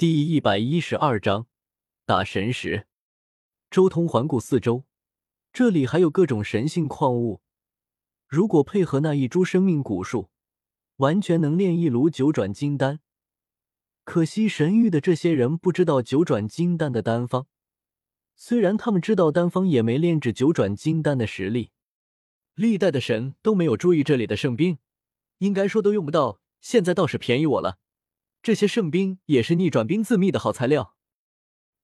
第一百一十二章打神石。周通环顾四周，这里还有各种神性矿物，如果配合那一株生命古树，完全能炼一炉九转金丹。可惜神域的这些人不知道九转金丹的丹方，虽然他们知道丹方，也没炼制九转金丹的实力。历代的神都没有注意这里的圣兵，应该说都用不到，现在倒是便宜我了。这些圣兵也是逆转兵自秘的好材料。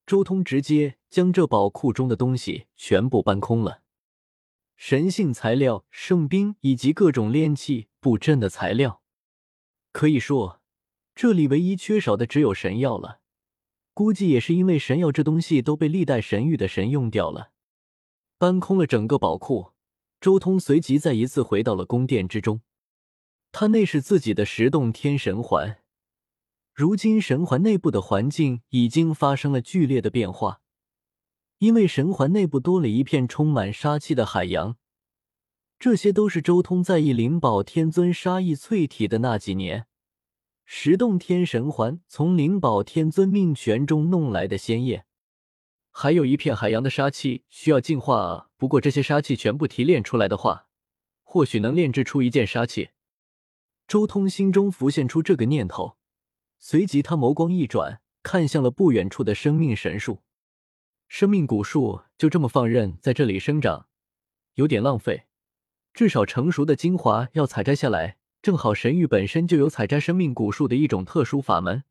周通直接将这宝库中的东西全部搬空了，神性材料、圣兵以及各种炼器、布阵的材料，可以说这里唯一缺少的只有神药了。估计也是因为神药这东西都被历代神域的神用掉了。搬空了整个宝库，周通随即再一次回到了宫殿之中。他那是自己的十洞天神环。如今神环内部的环境已经发生了剧烈的变化，因为神环内部多了一片充满杀气的海洋。这些都是周通在意灵宝天尊杀意淬体的那几年，十洞天神环从灵宝天尊命泉中弄来的仙液，还有一片海洋的杀气需要净化啊。不过这些杀气全部提炼出来的话，或许能炼制出一件杀气。周通心中浮现出这个念头。随即，他眸光一转，看向了不远处的生命神树。生命古树就这么放任在这里生长，有点浪费。至少成熟的精华要采摘下来，正好神域本身就有采摘生命古树的一种特殊法门，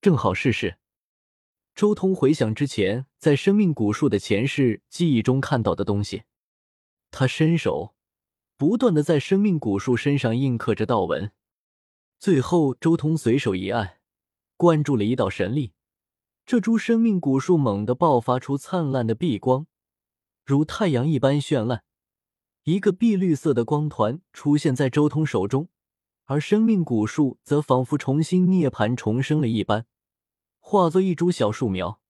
正好试试。周通回想之前在生命古树的前世记忆中看到的东西，他伸手，不断的在生命古树身上印刻着道纹。最后，周通随手一按，灌注了一道神力，这株生命古树猛地爆发出灿烂的碧光，如太阳一般绚烂。一个碧绿色的光团出现在周通手中，而生命古树则仿佛重新涅槃重生了一般，化作一株小树苗。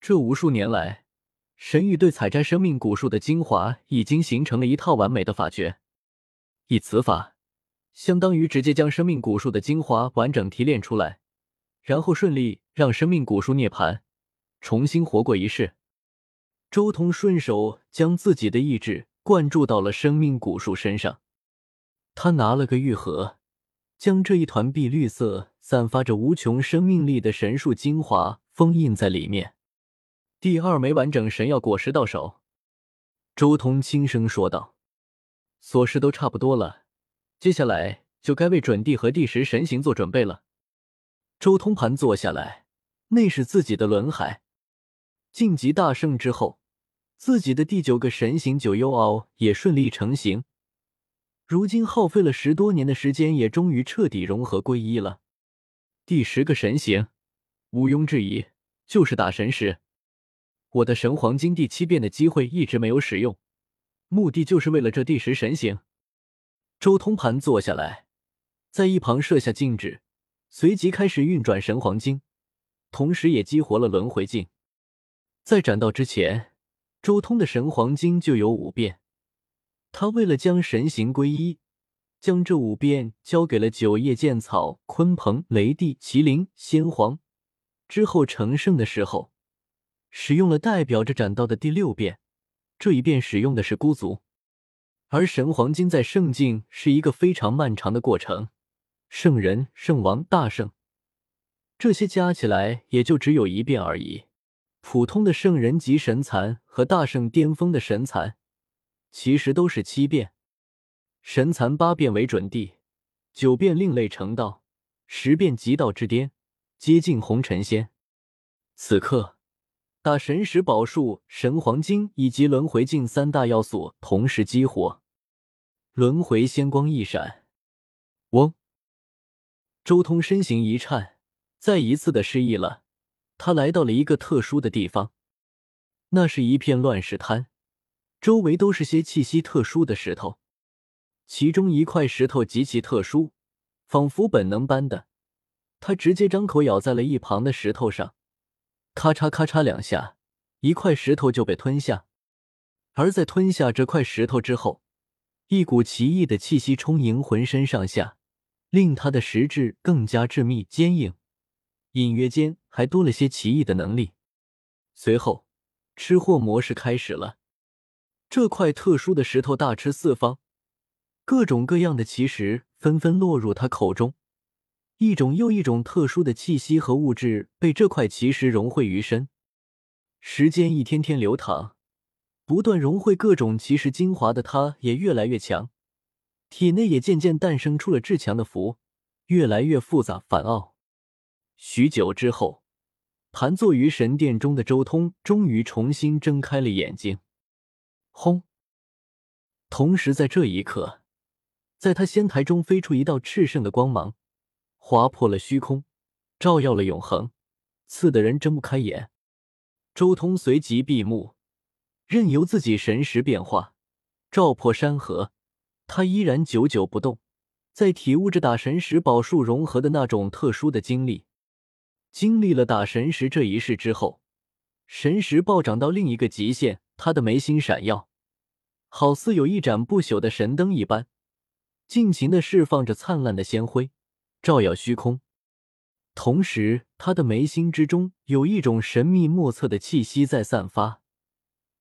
这无数年来，神域对采摘生命古树的精华已经形成了一套完美的法诀，以此法。相当于直接将生命古树的精华完整提炼出来，然后顺利让生命古树涅槃，重新活过一世。周通顺手将自己的意志灌注到了生命古树身上，他拿了个玉盒，将这一团碧绿色、散发着无穷生命力的神树精华封印在里面。第二枚完整神药果实到手，周通轻声说道：“所事都差不多了。”接下来就该为准帝和第十神行做准备了。周通盘坐下来，那是自己的轮海。晋级大胜之后，自己的第九个神行九幽鳌也顺利成型。如今耗费了十多年的时间，也终于彻底融合归一了。第十个神行，毋庸置疑就是大神石。我的神黄金第七变的机会一直没有使用，目的就是为了这第十神行。周通盘坐下来，在一旁设下静止，随即开始运转神黄金，同时也激活了轮回镜。在斩道之前，周通的神黄金就有五变。他为了将神形归一，将这五变交给了九叶剑草、鲲鹏、雷帝、麒麟、仙皇。之后成圣的时候，使用了代表着斩道的第六变，这一变使用的是孤族。而神黄金在圣境是一个非常漫长的过程，圣人、圣王、大圣，这些加起来也就只有一变而已。普通的圣人级神残和大圣巅峰的神残，其实都是七变。神残八变为准地，九变另类成道，十变极道之巅，接近红尘仙。此刻。大神石宝术、神黄金以及轮回镜三大要素同时激活，轮回仙光一闪，周通身形一颤，再一次的失忆了。他来到了一个特殊的地方，那是一片乱石滩，周围都是些气息特殊的石头。其中一块石头极其特殊，仿佛本能般的，他直接张口咬在了一旁的石头上。咔嚓咔嚓两下，一块石头就被吞下。而在吞下这块石头之后，一股奇异的气息充盈浑身上下，令他的石质更加致密坚硬，隐约间还多了些奇异的能力。随后，吃货模式开始了。这块特殊的石头大吃四方，各种各样的奇石纷纷落入他口中，一种又一种特殊的气息和物质被这块奇石融汇于身。时间一天天流淌，不断融汇各种奇石精华的他，也越来越强，体内也渐渐诞生出了至强的符，越来越复杂繁奥。许久之后，盘坐于神殿中的周通终于重新睁开了眼睛。轰！同时，在这一刻，在他仙台中飞出一道炽盛的光芒，划破了虚空，照耀了永恒，刺得人睁不开眼。周通随即闭目，任由自己神识变化，照破山河。他依然久久不动，在体悟着打神石宝术融合的那种特殊的经历。经历了打神石这一世之后，神石暴涨到另一个极限，他的眉心闪耀。好似有一盏不朽的神灯一般，尽情的释放着灿烂的仙辉，照耀虚空。同时，他的眉心之中有一种神秘莫测的气息在散发，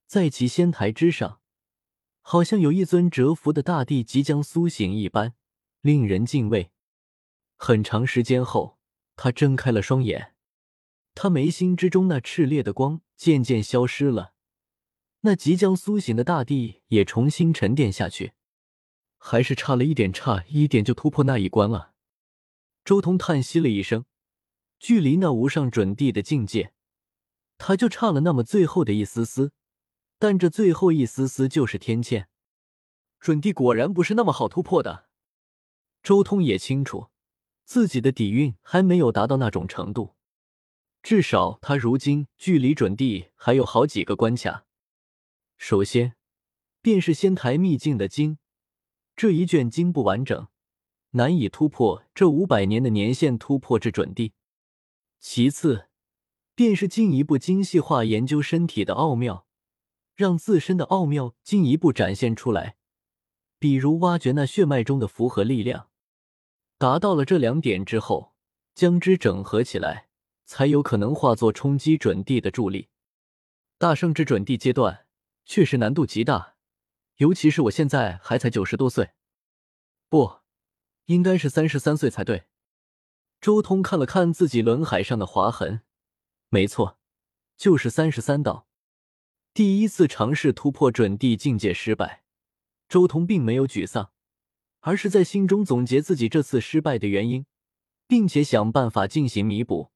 在其仙台之上，好像有一尊蛰伏的大地即将苏醒一般，令人敬畏。很长时间后，他睁开了双眼，他眉心之中那炽烈的光渐渐消失了。那即将苏醒的大地也重新沉淀下去，还是差了一点，差一点就突破那一关了。周通叹息了一声，距离那无上准地的境界，他就差了那么最后的一丝丝，但这最后一丝丝就是天堑。准地果然不是那么好突破的。周通也清楚，自己的底蕴还没有达到那种程度，至少他如今距离准地还有好几个关卡。首先，便是仙台秘境的经，这一卷经不完整，难以突破这五百年的年限，突破至准地。其次，便是进一步精细化研究身体的奥妙，让自身的奥妙进一步展现出来。比如挖掘那血脉中的符合力量，达到了这两点之后，将之整合起来，才有可能化作冲击准地的助力。大圣之准地阶段。确实难度极大，尤其是我现在还才九十多岁，不，应该是三十三岁才对。周通看了看自己轮海上的划痕，没错，就是三十三道。第一次尝试突破准地境界失败，周通并没有沮丧，而是在心中总结自己这次失败的原因，并且想办法进行弥补。